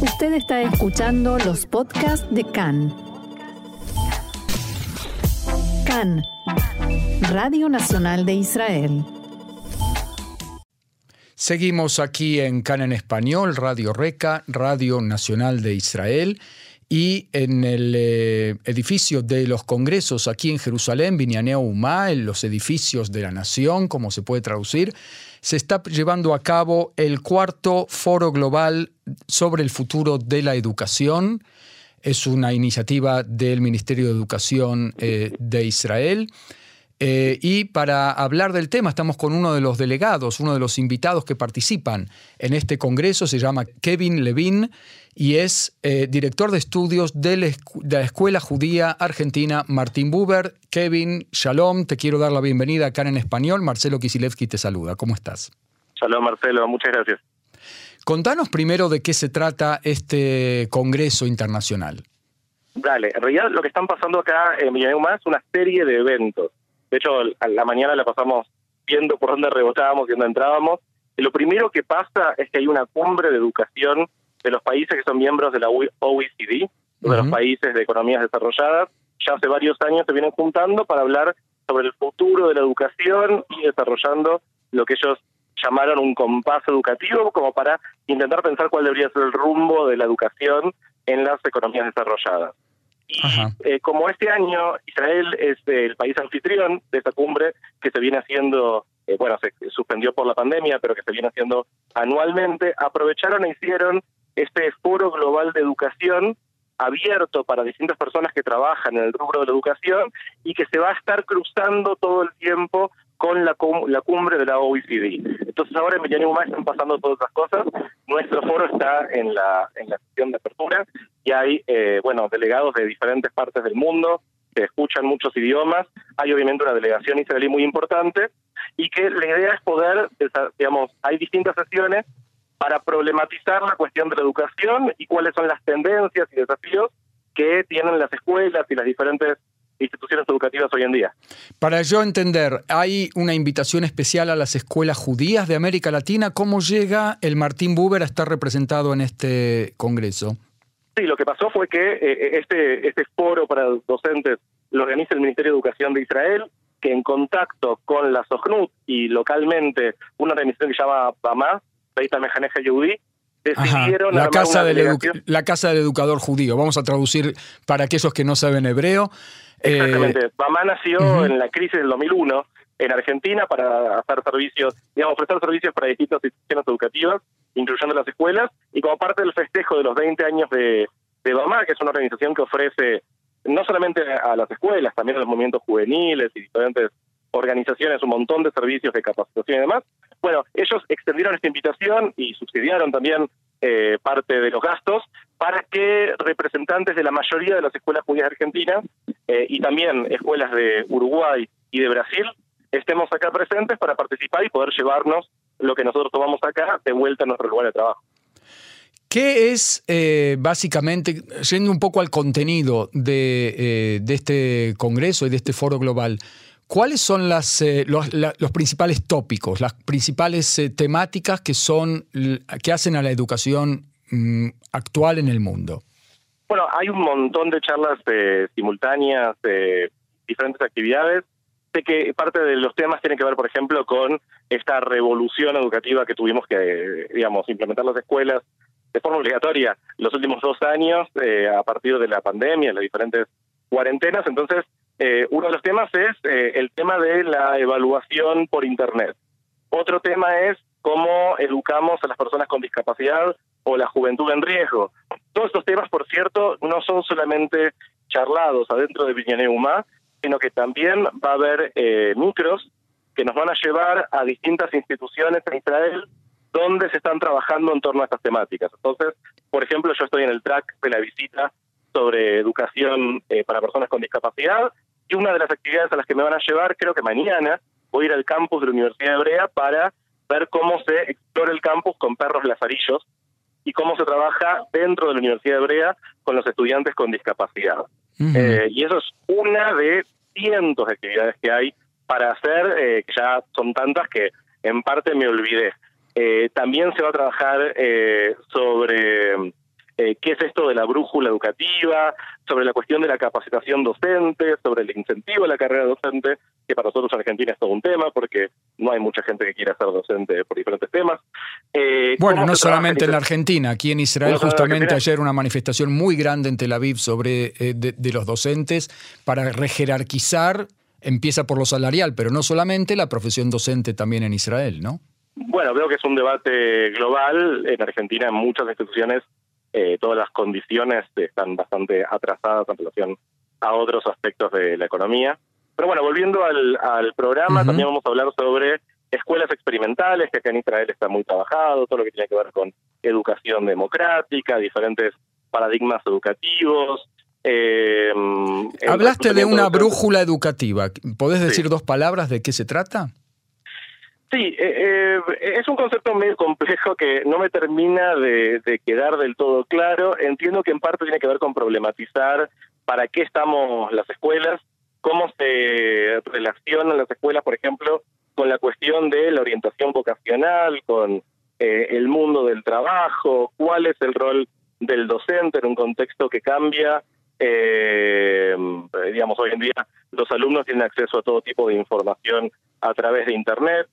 Usted está escuchando los podcasts de CAN. CAN, Radio Nacional de Israel. Seguimos aquí en CAN en español, Radio Reca, Radio Nacional de Israel. Y en el eh, edificio de los congresos aquí en Jerusalén, Binyanea Umá, en los edificios de la nación, como se puede traducir, se está llevando a cabo el cuarto foro global sobre el futuro de la educación. Es una iniciativa del Ministerio de Educación eh, de Israel. Eh, y para hablar del tema estamos con uno de los delegados, uno de los invitados que participan en este congreso, se llama Kevin Levin y es eh, director de estudios de la, Escuela Judía Argentina Martín Buber. Kevin, shalom, te quiero dar la bienvenida acá en español. Marcelo Kisilevsky te saluda. ¿Cómo estás? Shalom, Marcelo, muchas gracias. Contanos primero de qué se trata este Congreso Internacional. Dale, en realidad lo que están pasando acá en Villanueva es una serie de eventos. De hecho, a la mañana la pasamos viendo por dónde rebotábamos y dónde entrábamos. Y lo primero que pasa es que hay una cumbre de educación de los países que son miembros de la OECD, de los países de economías desarrolladas, ya hace varios años se vienen juntando para hablar sobre el futuro de la educación y desarrollando lo que ellos llamaron un compás educativo como para intentar pensar cuál debería ser el rumbo de la educación en las economías desarrolladas. Y eh, como este año Israel es el país anfitrión de esta cumbre que se viene haciendo, eh, bueno, se suspendió por la pandemia, pero que se viene haciendo anualmente, aprovecharon e hicieron este foro global de educación abierto para distintas personas que trabajan en el rubro de la educación y que se va a estar cruzando todo el tiempo con la, la cumbre de la OECD. Entonces ahora en Villanuma están pasando todas esas cosas. Nuestro foro está en la, en la sesión de apertura y hay, eh, bueno, delegados de diferentes partes del mundo que escuchan muchos idiomas. Hay obviamente una delegación israelí muy importante y que la idea es poder, digamos, hay distintas sesiones para problematizar la cuestión de la educación y cuáles son las tendencias y desafíos que tienen las escuelas y las diferentes instituciones educativas hoy en día. Para yo entender, hay una invitación especial a las escuelas judías de América Latina. ¿Cómo llega el Martín Buber a estar representado en este congreso? Sí, lo que pasó fue que eh, eh, este, este foro para docentes lo organiza el Ministerio de Educación de Israel, que en contacto con la SOGNUT y localmente una organización que se llama BAMA, decidieron la casa del la casa del educador judío. Vamos a traducir para aquellos que no saben hebreo. Eh, Exactamente. Bamá nació en la crisis del 2001 en Argentina para hacer servicios, digamos, ofrecer servicios para distintas instituciones educativas, incluyendo las escuelas, y como parte del festejo de los 20 años de, de Bamá, que es una organización que ofrece no solamente a las escuelas, también a los movimientos juveniles y diferentes organizaciones un montón de servicios de capacitación y demás. Bueno, ellos extendieron esta invitación y subsidiaron también eh, parte de los gastos para que representantes de la mayoría de las escuelas judías argentinas eh, y también escuelas de Uruguay y de Brasil estemos acá presentes para participar y poder llevarnos lo que nosotros tomamos acá de vuelta a nuestro lugar de trabajo. ¿Qué es eh, básicamente, yendo un poco al contenido de, de, este Congreso y de este foro global, ¿Cuáles son las, eh, los, principales tópicos, las principales eh, temáticas que son que hacen a la educación mm, actual en el mundo? Bueno, hay un montón de charlas eh, simultáneas, de diferentes actividades. Sé que parte de los temas tiene que ver, por ejemplo, con esta revolución educativa que tuvimos que, digamos, implementar las escuelas de forma obligatoria los últimos dos años a partir de la pandemia, las diferentes cuarentenas. Entonces, eh, uno de los temas es eh, el tema de la evaluación por Internet. Otro tema es cómo educamos a las personas con discapacidad o la juventud en riesgo. Todos estos temas, por cierto, no son solamente charlados adentro de Villaneuma, sino que también va a haber eh, micros que nos van a llevar a distintas instituciones en Israel donde se están trabajando en torno a estas temáticas. Entonces, por ejemplo, yo estoy en el track de la visita sobre educación para personas con discapacidad y una de las actividades a las que me van a llevar, creo que mañana, voy a ir al campus de la Universidad Hebrea para ver cómo se explora el campus con perros lazarillos y cómo se trabaja dentro de la Universidad Hebrea con los estudiantes con discapacidad. Eh, y eso es una de cientos de actividades que hay para hacer, eh, que ya son tantas que en parte me olvidé. Eh, también se va a trabajar sobre eh, qué es esto de la brújula educativa, sobre la cuestión de la capacitación docente, sobre el incentivo a la carrera docente, que para nosotros en Argentina es todo un tema, porque no hay mucha gente que quiera ser docente por diferentes temas. Eh, bueno, no solamente en la Argentina, aquí en Israel justamente ayer una manifestación muy grande en Tel Aviv sobre eh, de, los docentes para rejerarquizar, empieza por lo salarial, pero no solamente la profesión docente también en Israel, ¿no? Bueno, veo que es un debate global. En Argentina, en muchas instituciones, eh, todas las condiciones están bastante atrasadas en relación a otros aspectos de la economía. Pero bueno, volviendo al, programa, también vamos a hablar sobre escuelas experimentales, que acá en Israel está muy trabajado, todo lo que tiene que ver con educación democrática, diferentes paradigmas educativos. Eh, Hablaste de una brújula educativa. ¿Podés decir dos palabras de qué se trata? Sí, eh, es un concepto medio complejo que no me termina de, de, quedar del todo claro. Entiendo que en parte tiene que ver con problematizar para qué estamos las escuelas, cómo se relacionan las escuelas, por ejemplo, con la cuestión de la orientación vocacional, con eh, el mundo del trabajo, cuál es el rol del docente en un contexto que cambia. Eh, digamos, hoy en día los alumnos tienen acceso a todo tipo de información a través de Internet.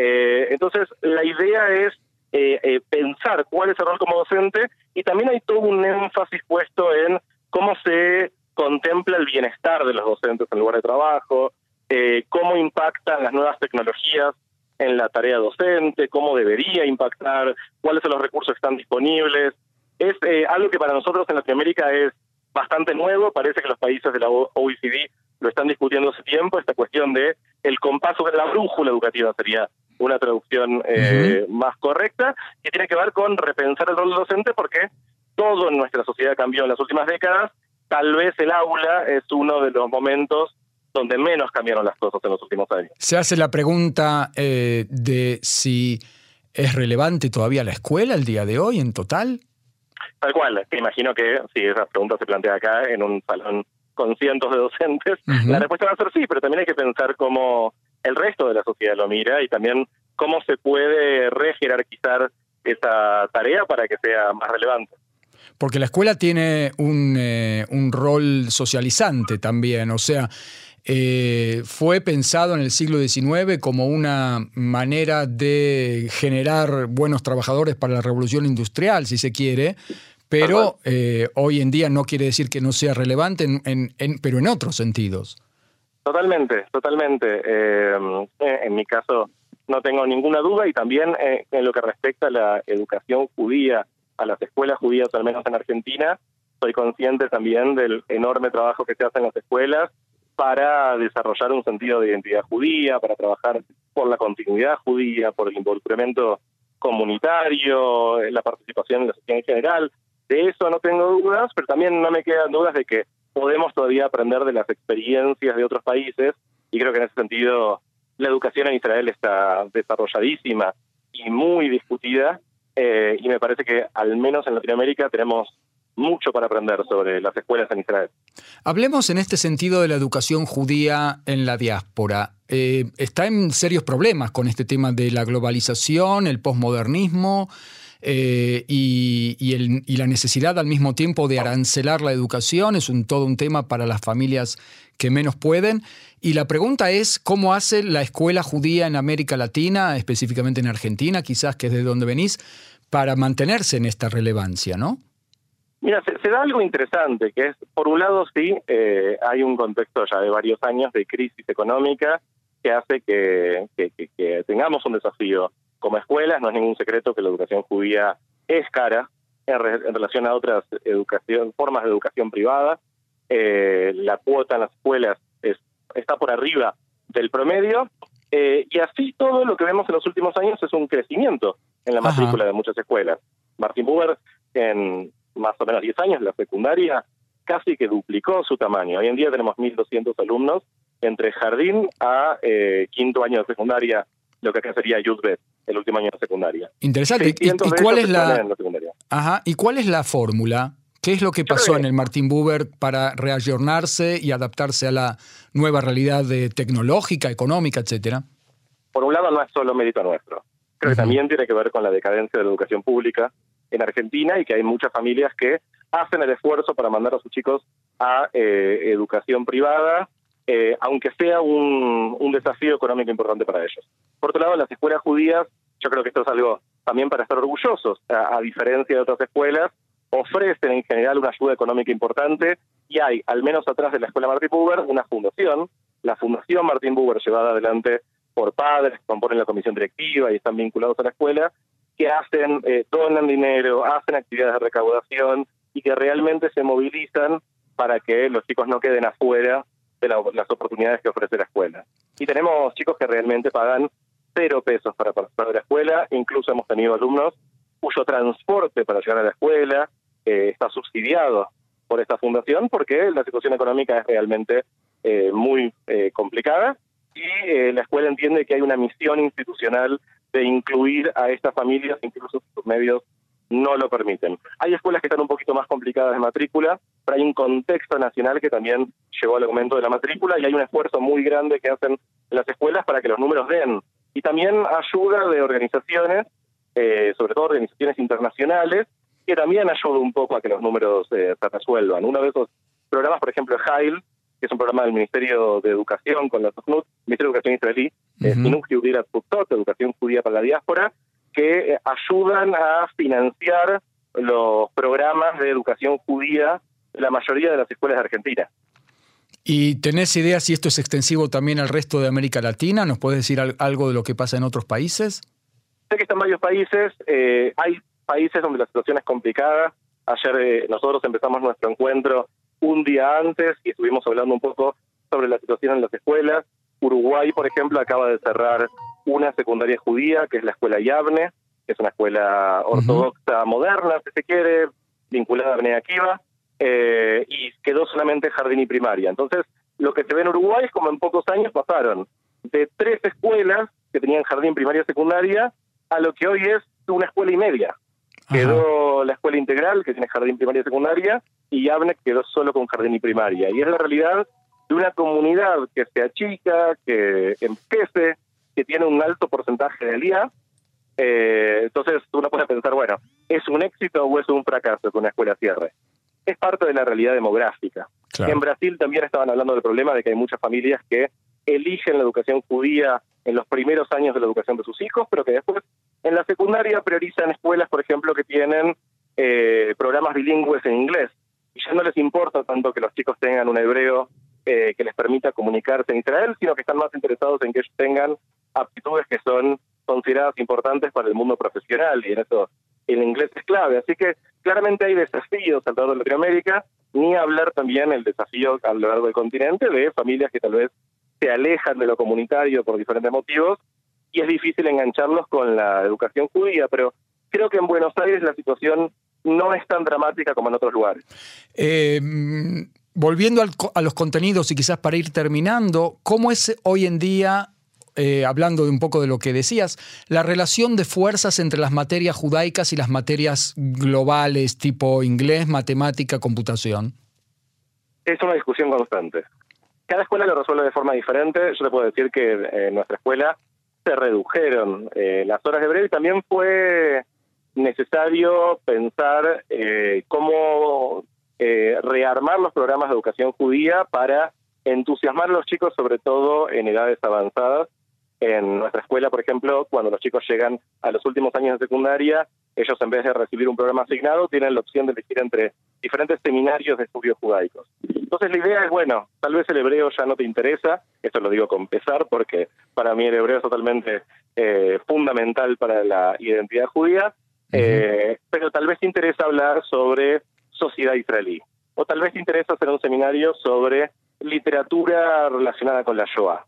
Eh, entonces, la idea es eh, pensar cuál es el rol como docente y también hay todo un énfasis puesto en cómo se contempla el bienestar de los docentes en lugar de trabajo, eh, cómo impactan las nuevas tecnologías en la tarea docente, cómo debería impactar, cuáles son los recursos que están disponibles. Es eh, algo que para nosotros en Latinoamérica es bastante nuevo, parece que los países de la OECD lo están discutiendo hace tiempo, esta cuestión de el compaso de la brújula educativa sería una traducción eh, más correcta, que tiene que ver con repensar el rol del docente porque todo en nuestra sociedad cambió en las últimas décadas tal vez el aula es uno de los momentos donde menos cambiaron las cosas en los últimos años. Se hace la pregunta eh, de si es relevante todavía la escuela el día de hoy en total. Tal cual, que imagino que si esa pregunta se plantea acá en un salón con cientos de docentes, la respuesta va a ser sí, pero también hay que pensar cómo el resto de la sociedad lo mira y también cómo se puede rejerarquizar esa tarea para que sea más relevante. Porque la escuela tiene un, eh, un rol socializante también, o sea, eh, fue pensado en el siglo XIX como una manera de generar buenos trabajadores para la revolución industrial, si se quiere, pero eh, hoy en día no quiere decir que no sea relevante, en, en, pero en otros sentidos. Totalmente, totalmente. en mi caso no tengo ninguna duda y también en lo que respecta a la educación judía a las escuelas judías, al menos en Argentina, soy consciente también del enorme trabajo que se hace en las escuelas para desarrollar un sentido de identidad judía, para trabajar por la continuidad judía, por el involucramiento comunitario, la participación en la sociedad en general. De eso no tengo dudas, pero también no me quedan dudas de que podemos todavía aprender de las experiencias de otros países y creo que en ese sentido la educación en Israel está desarrolladísima y muy discutida eh, y me parece que al menos en Latinoamérica tenemos mucho para aprender sobre las escuelas en Israel. Hablemos en este sentido de la educación judía en la diáspora. Eh, está en serios problemas con este tema de la globalización, el posmodernismo eh, y, la necesidad al mismo tiempo de arancelar la educación. Es un, todo un tema para las familias que menos pueden. Y la pregunta es, ¿cómo hace la escuela judía en América Latina, específicamente en Argentina, quizás que es de donde venís, para mantenerse en esta relevancia, ¿no? Mira, se, da algo interesante, que es, por un lado, sí, eh, hay un contexto ya de varios años de crisis económica que hace que, tengamos un desafío como escuelas. No es ningún secreto que la educación judía es cara en, relación a otras educación, formas de educación privada. Eh, la cuota en las escuelas es, está por arriba del promedio eh, y así todo lo que vemos en los últimos años es un crecimiento en la matrícula de muchas escuelas. Martin Buber, en más o menos 10 años, la secundaria casi que duplicó su tamaño. Hoy en día tenemos 1.200 alumnos entre jardín a eh, quinto año de secundaria, lo que acá sería Youth el último año de secundaria. Interesante. ¿Y, cuál es la... Ajá. ¿Y cuál es la fórmula? ¿Qué es lo que pasó en el Martin Buber para reayornarse y adaptarse a la nueva realidad de tecnológica, económica, etcétera? Por un lado, no es solo mérito nuestro. Creo que también tiene que ver con la decadencia de la educación pública en Argentina y que hay muchas familias que hacen el esfuerzo para mandar a sus chicos a eh, educación privada, eh, aunque sea un, desafío económico importante para ellos. Por otro lado, las escuelas judías, yo creo que esto es algo también para estar orgullosos, a, diferencia de otras escuelas, ofrecen en general una ayuda económica importante y hay, al menos atrás de la Escuela Martín Buber, una fundación, la Fundación Martín Buber, llevada adelante por padres que componen la comisión directiva y están vinculados a la escuela, que hacen, eh, donan dinero, hacen actividades de recaudación y que realmente se movilizan para que los chicos no queden afuera de las oportunidades que ofrece la escuela. Y tenemos chicos que realmente pagan cero pesos para participar de la escuela, incluso hemos tenido alumnos cuyo transporte para llegar a la escuela eh, está subsidiado por esta fundación porque la situación económica es realmente eh, muy eh, complicada y la escuela entiende que hay una misión institucional de incluir a estas familias, incluso sus medios no lo permiten. Hay escuelas que están un poquito más complicadas de matrícula, pero hay un contexto nacional que también llevó al aumento de la matrícula y hay un esfuerzo muy grande que hacen las escuelas para que los números den. Y también ayuda de organizaciones, eh, sobre todo organizaciones internacionales, que también ayuda un poco a que los números eh, se resuelvan. Uno de esos programas, por ejemplo, HAIL, que es un programa del Ministerio de Educación con la SOCNUT, Ministerio de Educación israelí, uh Educación Judía para la Diáspora, que eh, ayudan a financiar los programas de educación judía de la mayoría de las escuelas de Argentina. ¿Y tenés idea si esto es extensivo también al resto de América Latina? ¿Nos puedes decir algo de lo que pasa en otros países? Sé que están varios países. Eh, hay países donde la situación es complicada. Ayer eh, nosotros empezamos nuestro encuentro un día antes y estuvimos hablando un poco sobre la situación en las escuelas. Uruguay, por ejemplo, acaba de cerrar una secundaria judía, que es la escuela Yavne, que es una escuela ortodoxa moderna, si se quiere, vinculada a Bnei eh, y quedó solamente jardín y primaria. Entonces, lo que se ve en Uruguay es como en pocos años pasaron de tres escuelas que tenían jardín primaria y secundaria a lo que hoy es una escuela y media. Quedó la escuela integral, que tiene jardín primaria y secundaria, y Yavne quedó solo con jardín y primaria. Y es la realidad de una comunidad que se achica, que empiece, que tiene un alto porcentaje de IA. Eh, entonces uno puede pensar, bueno, ¿es un éxito o es un fracaso que una escuela cierre? Es parte de la realidad demográfica. En Brasil también estaban hablando del problema de que hay muchas familias que eligen la educación judía en los primeros años de la educación de sus hijos, pero que después en la secundaria priorizan escuelas, por ejemplo, que tienen eh, programas bilingües en inglés. Y ya no les importa tanto que los chicos tengan un hebreo eh, que les permita comunicarse en Israel, sino que están más interesados en que ellos tengan aptitudes que son consideradas importantes para el mundo profesional y en eso el inglés es clave. Así que claramente hay desafíos alrededor de Latinoamérica, ni hablar también el desafío a lo largo del continente de familias que tal vez se alejan de lo comunitario por diferentes motivos y es difícil engancharlos con la educación judía, pero creo que en Buenos Aires la situación no es tan dramática como en otros lugares. Eh, volviendo a los contenidos y quizás para ir terminando, ¿cómo es hoy en día, eh, hablando de un poco de lo que decías, la relación de fuerzas entre las materias judaicas y las materias globales, tipo inglés, matemática, computación? Es una discusión constante. Cada escuela lo resuelve de forma diferente. Yo te puedo decir que en nuestra escuela se redujeron eh, las horas de hebreo y también fue necesario pensar eh, cómo rearmar los programas de educación judía para entusiasmar a los chicos, sobre todo en edades avanzadas. En nuestra escuela, por ejemplo, cuando los chicos llegan a los últimos años de secundaria, ellos en vez de recibir un programa asignado, tienen la opción de elegir entre diferentes seminarios de estudios judaicos. Entonces la idea es, bueno, tal vez el hebreo ya no te interesa, esto lo digo con pesar porque para mí el hebreo es totalmente eh, fundamental para la identidad judía, eh, pero tal vez te interesa hablar sobre sociedad israelí. O tal vez te interesa hacer un seminario sobre literatura relacionada con la Shoah.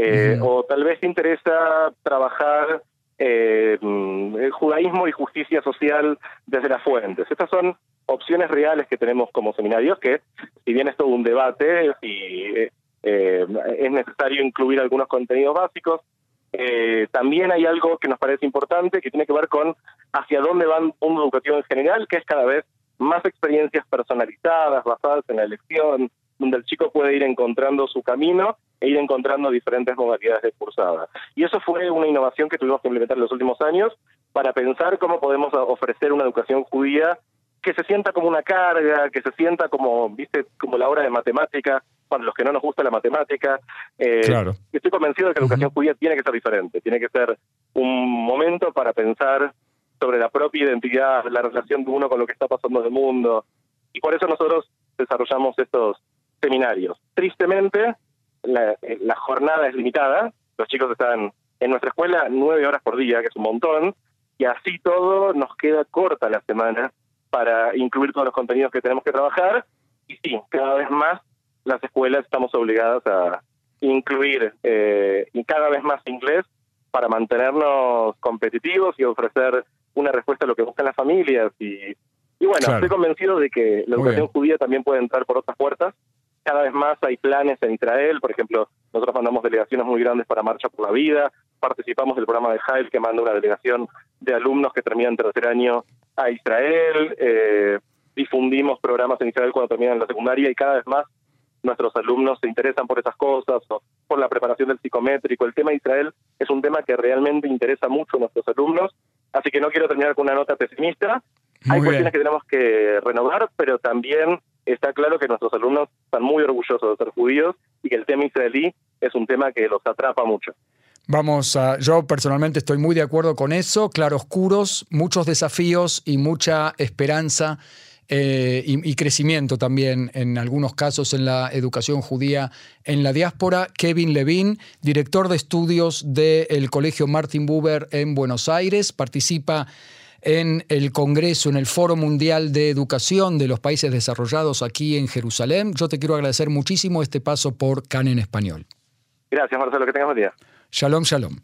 Eh, o tal vez te interesa trabajar eh, el judaísmo y justicia social desde las fuentes. Estas son opciones reales que tenemos como seminarios que, si bien es todo un debate y eh, es necesario incluir algunos contenidos básicos, también hay algo que nos parece importante que tiene que ver con hacia dónde va un mundo educativo en general, que es cada vez más experiencias personalizadas, basadas en la elección, donde el chico puede ir encontrando su camino e ir encontrando diferentes modalidades de cursada. Y eso fue una innovación que tuvimos que implementar en los últimos años, para pensar cómo podemos ofrecer una educación judía que se sienta como una carga, que se sienta como, viste, como la hora de matemática, para los que no nos gusta la matemática. Eh, claro. Estoy convencido de que la educación judía tiene que ser diferente, tiene que ser un momento para pensar sobre la propia identidad, la relación de uno con lo que está pasando en el mundo. Y por eso nosotros desarrollamos estos seminarios. Tristemente, la, la jornada es limitada, los chicos están en nuestra escuela nueve horas por día, que es un montón, y así todo nos queda corta la semana para incluir todos los contenidos que tenemos que trabajar. Y sí, cada vez más las escuelas estamos obligadas a incluir eh, cada vez más inglés para mantenernos competitivos y ofrecer una respuesta a lo que buscan las familias. Y, y bueno, estoy convencido de que la educación judía también puede entrar por otras puertas. Cada vez más hay planes en Israel, por ejemplo, nosotros mandamos delegaciones muy grandes para Marcha por la Vida, participamos del programa de Jael que manda una delegación de alumnos que terminan tercer año a Israel, eh, difundimos programas en Israel cuando terminan la secundaria y cada vez más nuestros alumnos se interesan por esas cosas, o por la preparación del psicométrico. El tema de Israel es un tema que realmente interesa mucho a nuestros alumnos, así que no quiero terminar con una nota pesimista. Hay cuestiones que tenemos que renovar, pero también está claro que nuestros alumnos están muy orgullosos de ser judíos y que el tema israelí es un tema que los atrapa mucho. Vamos yo personalmente estoy muy de acuerdo con eso, claroscuros, muchos desafíos y mucha esperanza eh, y, crecimiento también en algunos casos en la educación judía en la diáspora. Kevin Levin, director de estudios del Colegio Martin Buber en Buenos Aires, participa en el Congreso, en el Foro Mundial de Educación de los Países Desarrollados aquí en Jerusalén. Yo te quiero agradecer muchísimo este paso por CAN en español. Gracias, Marcelo, que tengas buen día. Shalom, shalom.